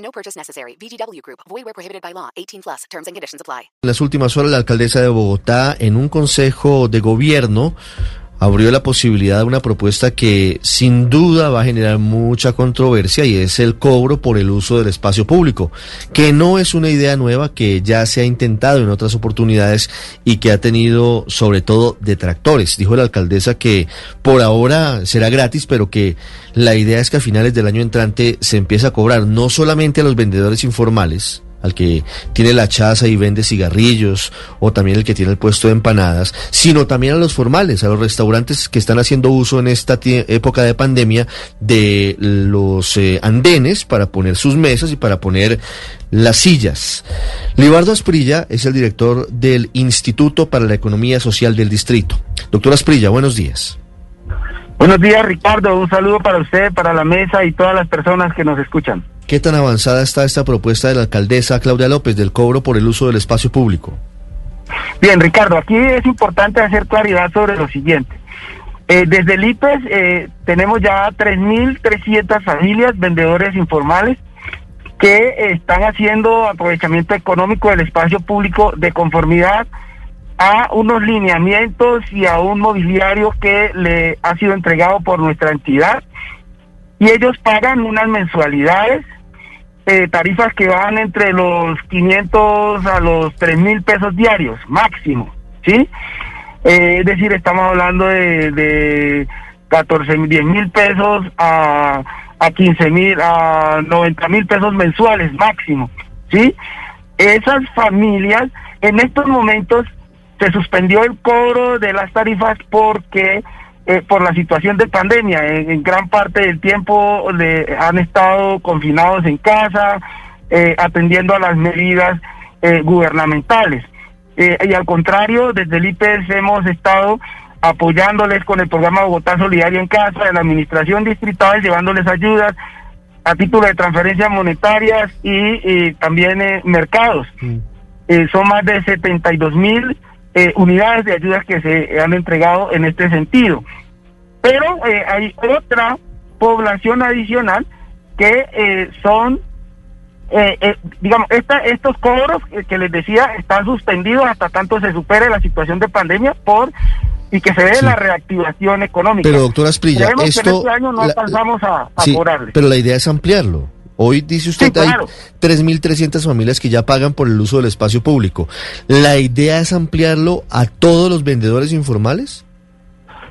No purchase necessary. VGW Group. Void where prohibited by law. 18 plus. Terms and conditions apply. En las últimas horas, la alcaldesa de Bogotá, en un consejo de gobierno, abrió la posibilidad de una propuesta que sin duda va a generar mucha controversia y es el cobro por el uso del espacio público, que no es una idea nueva que ya se ha intentado en otras oportunidades y que ha tenido sobre todo detractores. Dijo la alcaldesa que por ahora será gratis, pero que la idea es que a finales del año entrante se empiece a cobrar no solamente a los vendedores informales, al que tiene la chaza y vende cigarrillos, o también el que tiene el puesto de empanadas, sino también a los formales, a los restaurantes que están haciendo uso en esta época de pandemia de los eh, andenes para poner sus mesas y para poner las sillas. Libardo Asprilla es el director del Instituto para la Economía Social del Distrito. Doctor Asprilla, buenos días. Buenos días, Ricardo. Un saludo para usted, para la mesa y todas las personas que nos escuchan. ¿Qué tan avanzada está esta propuesta de la alcaldesa Claudia López del cobro por el uso del espacio público? Bien, Ricardo, aquí es importante hacer claridad sobre lo siguiente. Eh, desde el IPES eh, tenemos ya 3.300 familias, vendedores informales, que están haciendo aprovechamiento económico del espacio público de conformidad a unos lineamientos y a un mobiliario que le ha sido entregado por nuestra entidad y ellos pagan unas mensualidades, eh, tarifas que van entre los 500 a los 3 mil pesos diarios, máximo, ¿sí? Eh, es decir, estamos hablando de, de 14 mil, 10 mil pesos a, a 15 mil, a 90 mil pesos mensuales, máximo, ¿sí? Esas familias en estos momentos se suspendió el cobro de las tarifas porque eh, por la situación de pandemia. En, gran parte del tiempo le, han estado confinados en casa, eh, atendiendo a las medidas eh, gubernamentales. y al contrario, desde el IPS hemos estado apoyándoles con el programa Bogotá Solidaria en Casa, de la Administración Distrital, llevándoles ayudas a título de transferencias monetarias y, también mercados. Mm. son más de 72 mil eh, unidades de ayudas que se han entregado en este sentido. Pero eh, hay otra población adicional que eh, son, digamos, esta, estos cobros que les decía están suspendidos hasta tanto se supere la situación de pandemia por y que se dé la reactivación económica. Pero doctora Esprilla, esto... Que este año no alcanzamos a, a Pero la idea es ampliarlo. Hoy dice usted que hay 3.300 familias que ya pagan por el uso del espacio público. ¿La idea es ampliarlo a todos los vendedores informales?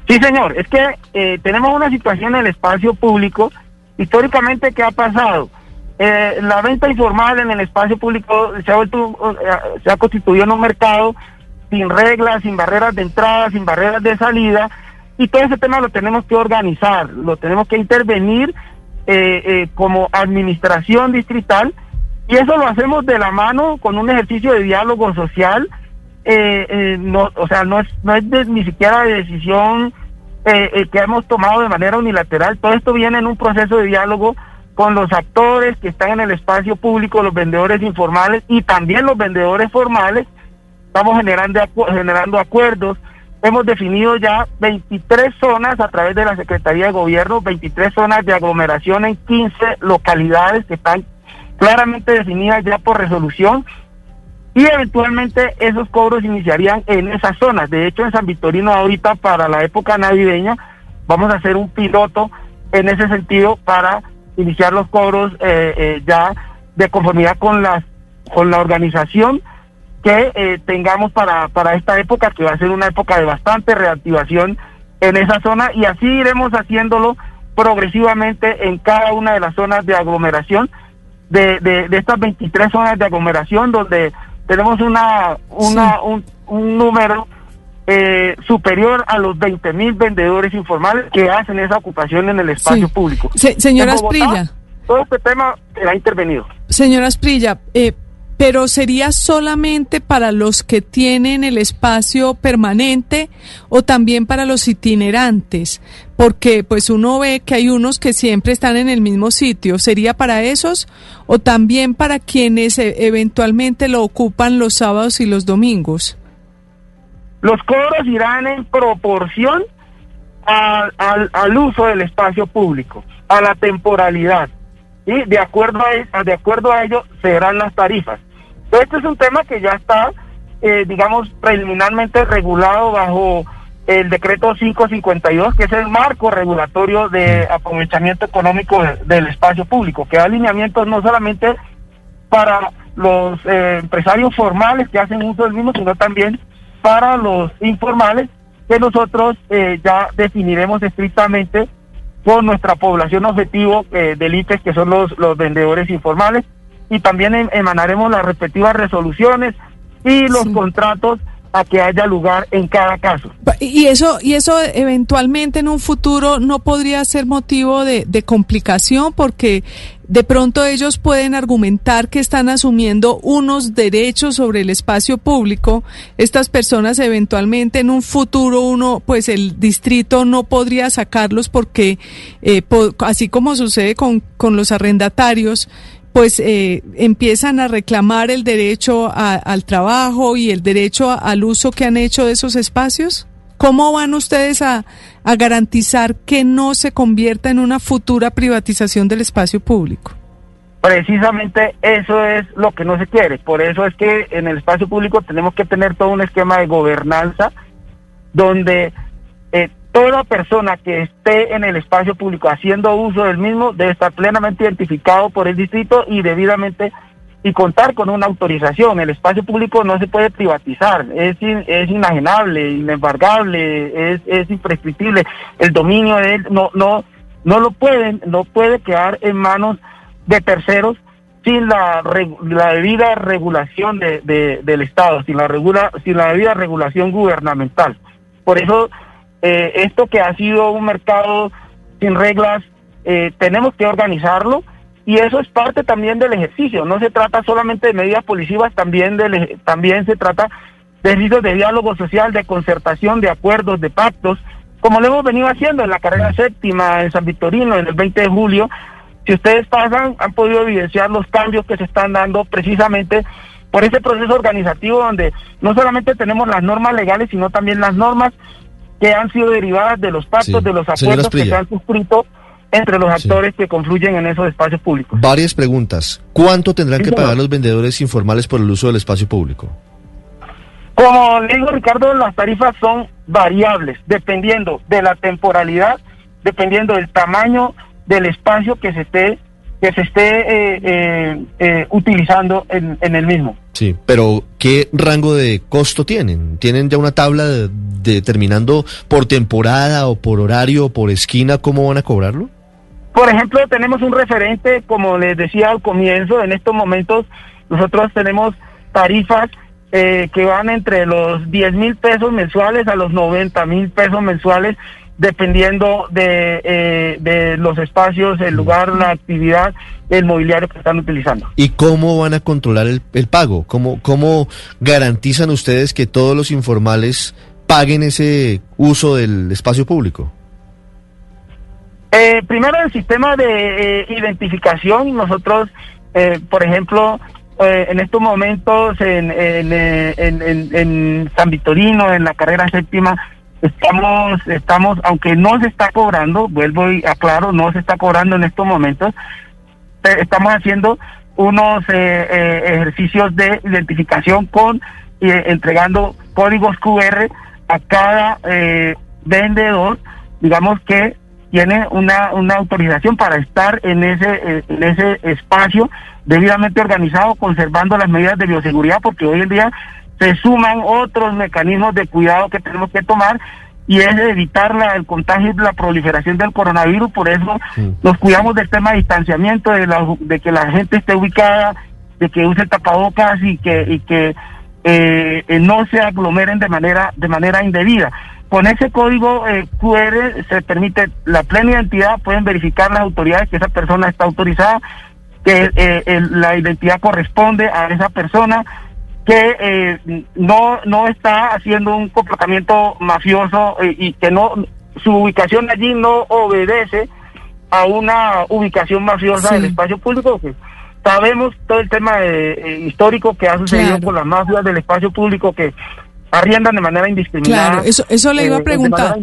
Sí, señor. Es que eh, tenemos una situación en el espacio público. Históricamente, ¿qué ha pasado? Eh, la venta informal en el espacio público se ha, vuelto, eh, se ha constituido en un mercado sin reglas, sin barreras de entrada, sin barreras de salida. Y todo ese tema lo tenemos que organizar, lo tenemos que intervenir eh, eh, como administración distrital y eso lo hacemos de la mano con un ejercicio de diálogo social, eh, eh no, o sea, no es, no es ni siquiera de decisión que hemos tomado de manera unilateral, todo esto viene en un proceso de diálogo con los actores que están en el espacio público, los vendedores informales y también los vendedores formales, estamos generando, generando acuerdos hemos definido ya 23 zonas a través de la Secretaría de Gobierno, 23 zonas de aglomeración en 15 localidades que están claramente definidas ya por resolución y eventualmente esos cobros iniciarían en esas zonas. De hecho, en San Victorino ahorita para la época navideña vamos a hacer un piloto en ese sentido para iniciar los cobros eh, eh, ya de conformidad con las con la organización que eh, tengamos para, para esta época, que va a ser una época de bastante reactivación en esa zona, y así iremos haciéndolo progresivamente en cada una de las zonas de aglomeración, de, de, estas 23 zonas de aglomeración, donde tenemos una, una un, un número eh, superior a los 20 mil vendedores informales que hacen esa ocupación en el espacio público. señora Esprilla. Todo este tema ha intervenido. Señora Asprilla, eh, pero sería solamente para los que tienen el espacio permanente o también para los itinerantes, porque pues uno ve que hay unos que siempre están en el mismo sitio. ¿Sería para esos o también para quienes eh, eventualmente lo ocupan los sábados y los domingos? Los cobros irán en proporción al, uso del espacio público, a la temporalidad. Y de acuerdo a, de acuerdo a ello serán las tarifas. Este es un tema que ya está, eh, digamos, preliminarmente regulado bajo el decreto 552, que es el marco regulatorio de aprovechamiento económico del espacio público, que da alineamientos no solamente para los eh, empresarios formales que hacen uso del mismo, sino también para los informales, que nosotros eh, ya definiremos estrictamente con nuestra población objetivo eh, del IPES, que son los, los vendedores informales, y también em, emanaremos las respectivas resoluciones y los contratos a que haya lugar en cada caso. Y eso, y eso eventualmente en un futuro no podría ser motivo de, de, complicación porque de pronto ellos pueden argumentar que están asumiendo unos derechos sobre el espacio público. Estas personas eventualmente en un futuro uno, pues el distrito no podría sacarlos porque, eh, así como sucede con, con los arrendatarios, pues eh, empiezan a reclamar el derecho a, al trabajo y el derecho a, al uso que han hecho de esos espacios? ¿Cómo van ustedes a, a garantizar que no se convierta en una futura privatización del espacio público? Precisamente eso es lo que no se quiere. Por eso es que en el espacio público tenemos que tener todo un esquema de gobernanza donde toda persona que esté en el espacio público haciendo uso del mismo debe estar plenamente identificado por el distrito y debidamente y contar con una autorización. El espacio público no se puede privatizar, es, es inajenable, inembargable, es, es imprescriptible. El dominio de él no, no, no lo pueden, no puede quedar en manos de terceros sin la, la debida regulación de, del Estado, sin la, regula, sin la debida regulación gubernamental. Por eso eh, esto que ha sido un mercado sin reglas, eh, tenemos que organizarlo y eso es parte también del ejercicio. No se trata solamente de medidas policivas, también, de, también se trata de ejercicios de diálogo social, de concertación, de acuerdos, de pactos, como lo hemos venido haciendo en la carrera séptima en San Victorino en el 20 de julio. Si ustedes pasan, han podido evidenciar los cambios que se están dando precisamente por ese proceso organizativo donde no solamente tenemos las normas legales, sino también las normas que han sido derivadas de los pactos, de los acuerdos que se han suscrito entre los actores sí. que confluyen en esos espacios públicos. Varias preguntas. ¿Cuánto tendrán que pagar los vendedores informales por el uso del espacio público? Como le digo, Ricardo, las tarifas son variables, dependiendo de la temporalidad, dependiendo del tamaño del espacio que se esté que se esté eh, eh, eh, utilizando en, en, el mismo. Sí, pero ¿qué rango de costo tienen? ¿Tienen ya una tabla de, de, determinando por temporada o por horario o por esquina cómo van a cobrarlo? Por ejemplo, tenemos un referente, como les decía al comienzo, en estos momentos nosotros tenemos tarifas eh, que van entre los 10 mil pesos mensuales a los 90 mil pesos mensuales dependiendo de, eh, de los espacios, el lugar, la actividad, el mobiliario que están utilizando. ¿Y cómo van a controlar el, el pago? ¿Cómo, ¿Cómo garantizan ustedes que todos los informales paguen ese uso del espacio público? Eh, primero, el sistema de eh, identificación. Nosotros, eh, por ejemplo, eh, en estos momentos en, en, en, en, San Victorino, en la carrera séptima, estamos, estamos, aunque no se está cobrando, vuelvo y aclaro, no se está cobrando en estos momentos, estamos haciendo unos ejercicios de identificación con, entregando códigos QR a cada vendedor, digamos que tiene una, una autorización para estar en ese, en ese espacio debidamente organizado, conservando las medidas de bioseguridad, porque hoy en día se suman otros mecanismos de cuidado que tenemos que tomar y es evitar la, el contagio y la proliferación del coronavirus, por eso sí. nos cuidamos del tema de distanciamiento, de, la, de que la gente esté ubicada, de que use tapabocas y que, y que eh, no se aglomeren de manera, de manera indebida. Con ese código eh, QR se permite la plena identidad, pueden verificar las autoridades que esa persona está autorizada, que eh, la identidad corresponde a esa persona, que eh, no, no está haciendo un comportamiento mafioso eh, y que no su ubicación allí no obedece a una ubicación mafiosa Sí. del espacio público. Que sabemos todo el tema de- eh, histórico que ha sucedido Claro. con las mafias del espacio público que arriendan de manera indiscriminada. Claro, eso- eso le iba a eh, preguntar.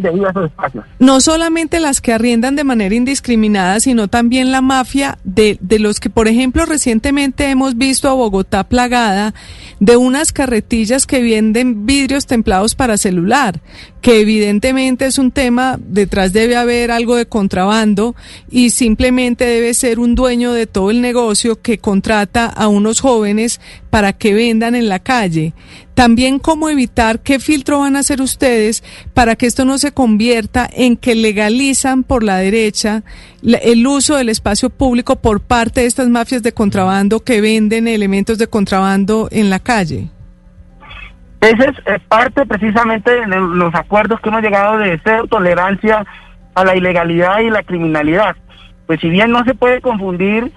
No solamente las que arriendan de manera indiscriminada, sino también la mafia de, de los que, por ejemplo, recientemente hemos visto a Bogotá plagada de unas carretillas que venden vidrios templados para celular, que evidentemente es un tema, detrás debe haber algo de contrabando y simplemente debe ser un dueño de todo el negocio que contrata a unos jóvenes para que vendan en la calle. También cómo evitar, qué filtro van a hacer ustedes para que esto no se convierta en que legalizan por la derecha el uso del espacio público por parte de estas mafias de contrabando que venden elementos de contrabando en la calle. Ese es eh, parte precisamente de los acuerdos que hemos llegado de cero tolerancia a la ilegalidad y la criminalidad. Pues si bien no se puede confundir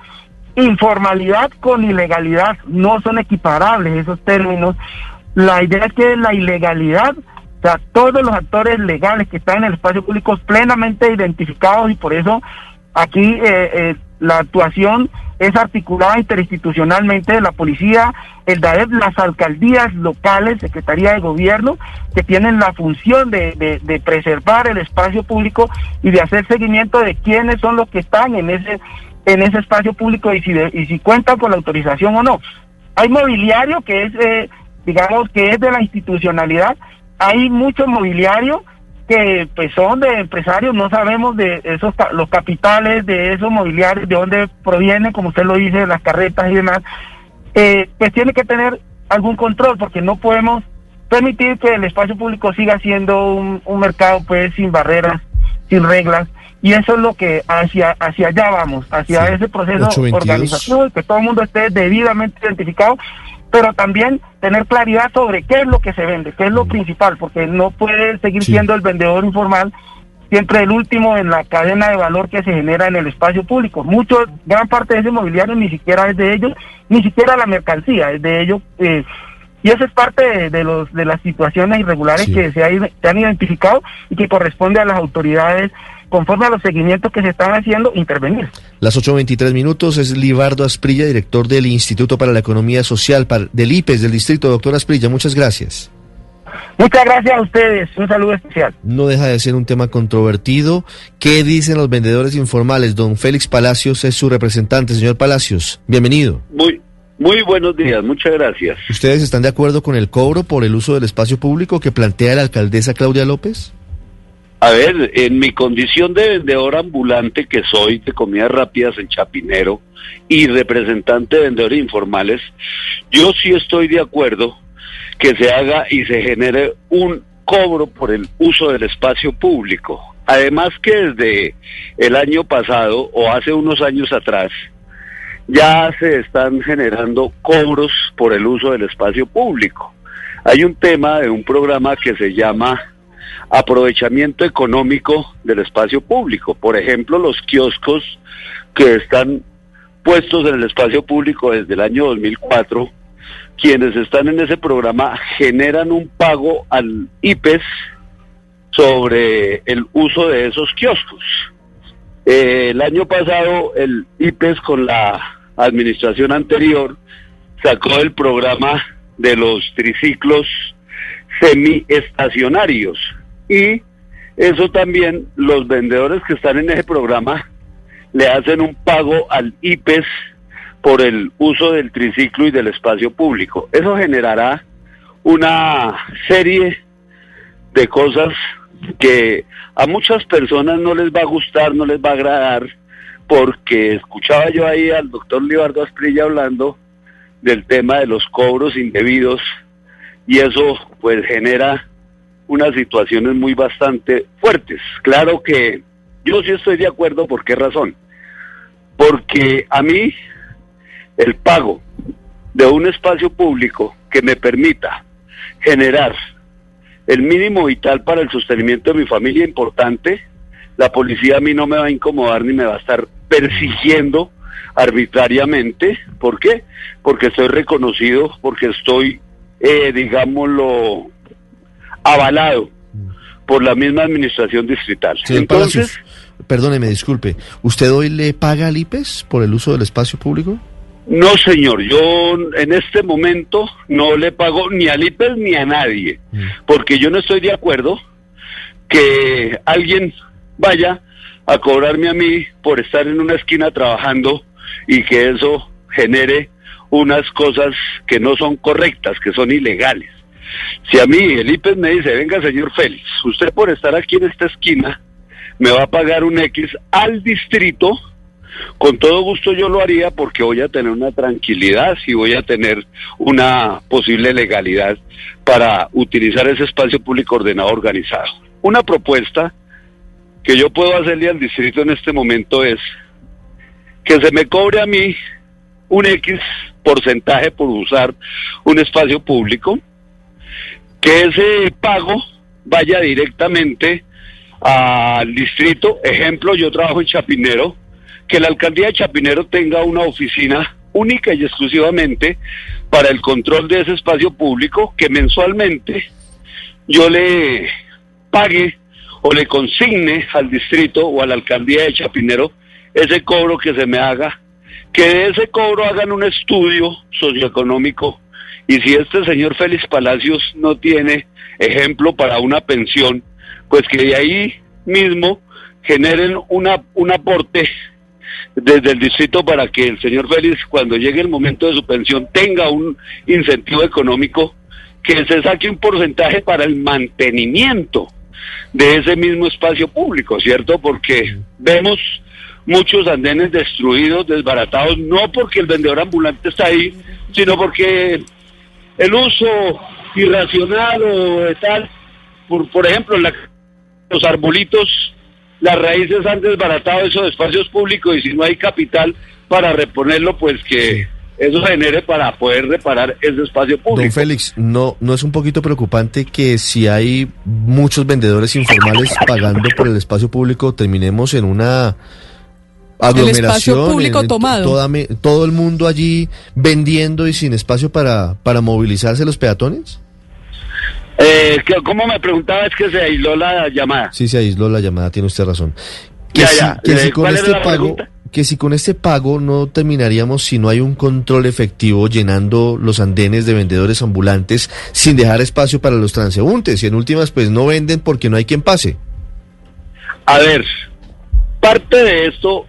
informalidad con ilegalidad, no son equiparables esos términos. La idea es que la ilegalidad, o sea, todos los actores legales que están en el espacio público plenamente identificados y por eso aquí eh, eh, la actuación es articulada interinstitucionalmente de la policía, el DAEP, las alcaldías locales, Secretaría de Gobierno, que tienen la función de, de- preservar el espacio público y de hacer seguimiento de quiénes son los que están en ese en ese espacio público y si de- y si cuentan con la autorización o no. Hay mobiliario que es, eh, digamos, que es de la institucionalidad. Hay mucho mobiliario que pues son de empresarios, no sabemos de esos los capitales de esos mobiliarios, de dónde provienen, como usted lo dice, de las carretas y demás, eh, pues tiene que tener algún control, porque no podemos permitir que el espacio público siga siendo un, un mercado pues sin barreras, sin reglas, y eso es lo que hacia hacia allá vamos, hacia Sí. ese proceso 822. organizativo que todo el mundo esté debidamente identificado, pero también tener claridad sobre qué es lo que se vende, qué es lo principal, porque no puede seguir Mm. Sí. siendo el vendedor informal siempre el último en la cadena de valor que se genera en el espacio público. Mucho, gran parte de ese mobiliario ni siquiera es de ellos, ni siquiera la mercancía es de ellos. eh, y eso es parte de, de los de las situaciones irregulares Sí. que se, se han identificado y que corresponde a las autoridades, conforme a los seguimientos que se están haciendo, intervenir. Las 8.23 minutos es Libardo Asprilla, director del Instituto para la Economía Social para- del IPES del Distrito. Doctor Asprilla, muchas gracias. Muchas gracias a ustedes. Un saludo especial. No deja de ser un tema controvertido. ¿Qué dicen los vendedores informales? Don Félix Palacios es su representante. Señor Palacios, bienvenido. Muy, muy buenos días, muchas gracias. ¿Ustedes están de acuerdo con el cobro por el uso del espacio público que plantea la alcaldesa Claudia López? A ver, en mi condición de vendedor ambulante que soy de comidas rápidas en Chapinero y representante de vendedores informales, yo sí estoy de acuerdo que se haga y se genere un cobro por el uso del espacio público. Además que desde el año pasado o hace unos años atrás ya se están generando cobros por el uso del espacio público. Hay un tema de un programa que se llama aprovechamiento económico del espacio público. Por ejemplo, los kioscos que están puestos en el espacio público desde el año 2004, quienes están en ese programa generan un pago al IPES sobre el uso de esos kioscos. Eh, el año pasado el IPES con la administración anterior sacó el programa de los triciclos semiestacionarios y eso también los vendedores que están en ese programa le hacen un pago al IPES por el uso del triciclo y del espacio público. Eso generará una serie de cosas que a muchas personas no les va a gustar, no les va a agradar, porque escuchaba yo ahí al doctor Libardo Asprilla hablando del tema de los cobros indebidos y eso pues genera unas situaciones muy bastante fuertes. Claro que yo sí estoy de acuerdo, ¿por qué razón? Porque a mí el pago de un espacio público que me permita generar el mínimo vital para el sostenimiento de mi familia importante, la policía a mí no me va a incomodar ni me va a estar persiguiendo arbitrariamente. ¿Por qué? Porque estoy reconocido, porque estoy, eh, digámoslo, avalado por la misma administración distrital. Señor Entonces, Palacios, perdóneme, disculpe. ¿Usted hoy le paga al IPES por el uso del espacio público? no señor, yo en este momento no le pago ni al IPES ni a nadie, porque yo no estoy de acuerdo que alguien vaya a cobrarme a mí por estar en una esquina trabajando y que eso genere unas cosas que no son correctas, que son ilegales. Si a mí el IPES me dice, venga señor Félix, usted por estar aquí en esta esquina me va a pagar un X al distrito, con todo gusto yo lo haría porque voy a tener una tranquilidad y voy a tener una posible legalidad para utilizar ese espacio público ordenado organizado. Una propuesta que yo puedo hacerle al distrito en este momento es que se me cobre a mí un X porcentaje por usar un espacio público, que ese pago vaya directamente al distrito. Ejemplo, yo trabajo en Chapinero, que la alcaldía de Chapinero tenga una oficina única y exclusivamente para el control de ese espacio público, que mensualmente yo le pague o le consigne al distrito o a la alcaldía de Chapinero ese cobro que se me haga, que de ese cobro hagan un estudio socioeconómico y si este señor Félix Palacios no tiene ejemplo para una pensión, pues que de ahí mismo generen una, un aporte desde el distrito para que el señor Félix, cuando llegue el momento de su pensión, tenga un incentivo económico, que se saque un porcentaje para el mantenimiento de ese mismo espacio público, ¿cierto? Porque vemos muchos andenes destruidos, desbaratados, no porque el vendedor ambulante está ahí, sino porque el uso irracional o de tal, por, por ejemplo, la- los arbolitos, las raíces han desbaratado esos espacios públicos y si no hay capital para reponerlo, pues que eso genere para poder reparar ese espacio público. Don Félix, ¿no, ¿no es un poquito preocupante que si hay muchos vendedores informales pagando por el espacio público, terminemos en una aglomeración? espacio público en- en tomado. toda todo el mundo allí vendiendo y sin espacio para, para movilizarse los peatones? Eh, ¿Cómo me preguntaba? Es que se aisló la llamada. Sí, se aisló la llamada, tiene usted razón. Que Ya, si, ya, que eh, si con ¿cuál era este pago, pregunta? que si con este pago no terminaríamos si no hay un control efectivo llenando los andenes de vendedores ambulantes sin dejar espacio para los transeúntes y en últimas pues no venden porque no hay quien pase. A ver, parte de esto,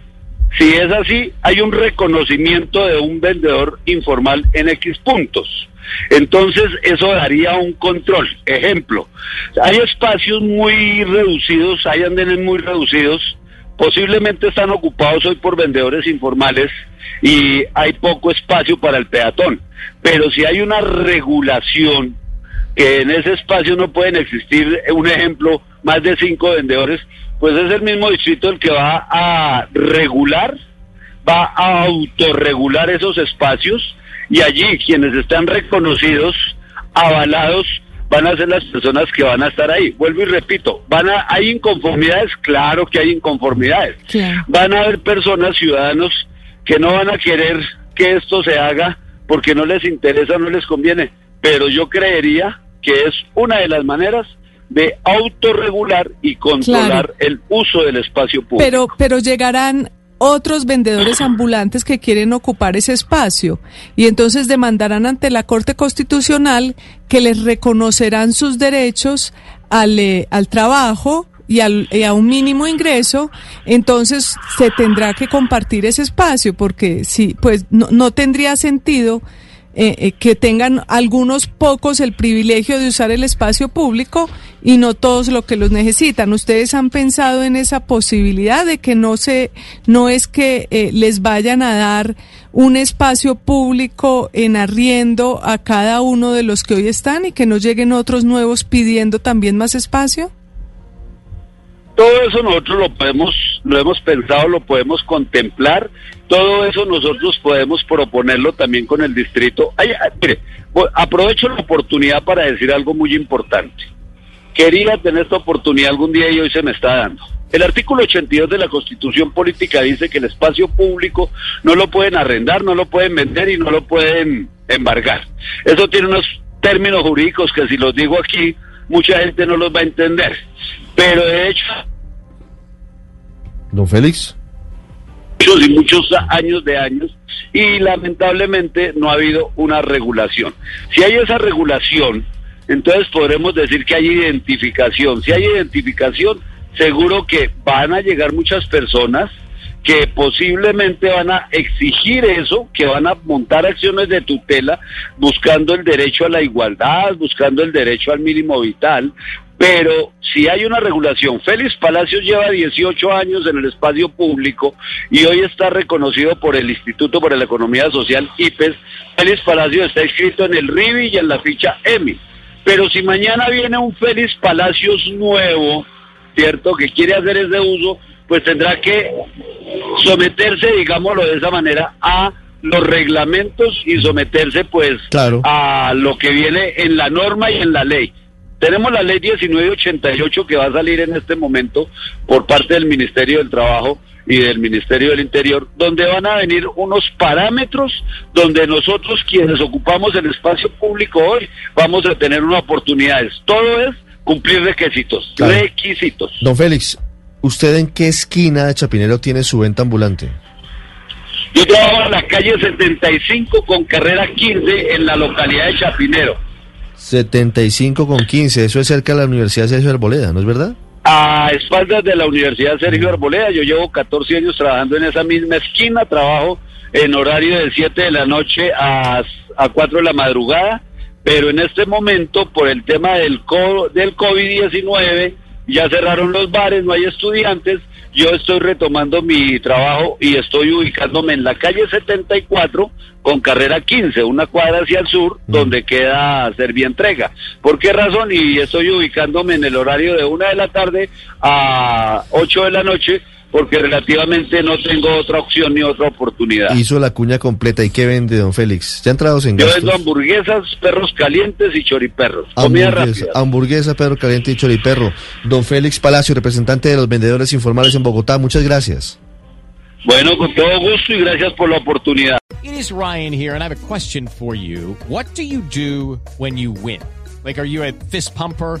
si es así, hay un reconocimiento de un vendedor informal en X puntos. Entonces, eso daría un control. Ejemplo, hay espacios muy reducidos, hay andenes muy reducidos, posiblemente están ocupados hoy por vendedores informales y hay poco espacio para el peatón. Pero si hay una regulación que en ese espacio no pueden existir, un ejemplo, más de cinco vendedores, pues es el mismo distrito el que va a regular, va a autorregular esos espacios y allí quienes están reconocidos, avalados, van a ser las personas que van a estar ahí. Vuelvo y repito, van a, hay inconformidades, claro que hay inconformidades. Van a haber personas, ciudadanos, que no van a querer que esto se haga porque no les interesa, no les conviene. Pero yo creería que es una de las maneras de autorregular y controlar Claro. el uso del espacio público. Pero, pero llegarán otros vendedores ambulantes que quieren ocupar ese espacio y entonces demandarán ante la Corte Constitucional que les reconocerán sus derechos al, eh, al trabajo y, al- y a un mínimo ingreso, entonces se tendrá que compartir ese espacio porque sí, pues no, no tendría sentido eh, eh, que tengan algunos pocos el privilegio de usar el espacio público y no todos lo que los necesitan. ¿Ustedes han pensado en esa posibilidad de que no se, no es que eh, les vayan a dar un espacio público en arriendo a cada uno de los que hoy están y que no lleguen otros nuevos pidiendo también más espacio? Todo eso nosotros lo podemos, lo hemos pensado, lo podemos contemplar. Todo eso nosotros podemos proponerlo también con el distrito. Ay, mire, voy- aprovecho la oportunidad para decir algo muy importante. Quería tener esta oportunidad algún día y hoy se me está dando. El artículo 82 de la Constitución Política dice que el espacio público no lo pueden arrendar, no lo pueden vender y no lo pueden embargar. Eso tiene unos términos jurídicos que si los digo aquí, mucha gente no los va a entender. Pero de hecho, Don Félix. muchos y muchos años de años y lamentablemente no ha habido una regulación. Si hay esa regulación, entonces podremos decir que hay identificación. Si hay identificación, seguro que van a llegar muchas personas que posiblemente van a exigir eso, que van a montar acciones de tutela buscando el derecho a la igualdad, buscando el derecho al mínimo vital, pero si hay una regulación, Félix Palacios lleva 18 años en el espacio público y hoy está reconocido por el Instituto para la Economía Social, IPES. Félix Palacios está inscrito en el RIBI y en la ficha EMI. Pero si mañana viene un Félix Palacios nuevo, ¿cierto?, que quiere hacer ese uso, pues tendrá que someterse, digámoslo de esa manera, a los reglamentos y someterse pues Claro. a lo que viene en la norma y en la ley. Tenemos la ley 1988 que va a salir en este momento por parte del Ministerio del Trabajo y del Ministerio del Interior, donde van a venir unos parámetros donde nosotros quienes ocupamos el espacio público hoy vamos a tener unas oportunidades. Todo es cumplir requisitos, Claro. requisitos. Don Félix, ¿usted en qué esquina de Chapinero tiene su venta ambulante? Yo trabajo en la calle 75 con carrera 15 en la localidad de Chapinero. 75 con 15, eso es cerca de la Universidad Sergio Arboleda, ¿no es verdad? A espaldas de la Universidad Sergio Arboleda, yo llevo 14 años trabajando en esa misma esquina, trabajo en horario de 7 de la noche a, a 4 de la madrugada, pero en este momento, por el tema del, co- del COVID-19, ya cerraron los bares, no hay estudiantes, yo estoy retomando mi trabajo y estoy ubicándome en la calle 74 con carrera 15, una cuadra hacia el sur, donde queda Servientrega. ¿Por qué razón? Y estoy ubicándome en el horario de una de la tarde a 8 de la noche, porque relativamente no tengo otra opción ni otra oportunidad. Hizo la cuña completa. ¿Y qué vende, don Félix? ¿Ya entrados en Yo gastos? vendo hamburguesas, perros calientes y choriperros. Comida rápida. hamburguesa, perro caliente y choriperro. Don Félix Palacio, representante de los vendedores informales en Bogotá, muchas gracias. Bueno, con todo gusto y gracias por la oportunidad. It is Ryan here, and I have a question for you. What do you do when you win? Like, are you a fist pumper?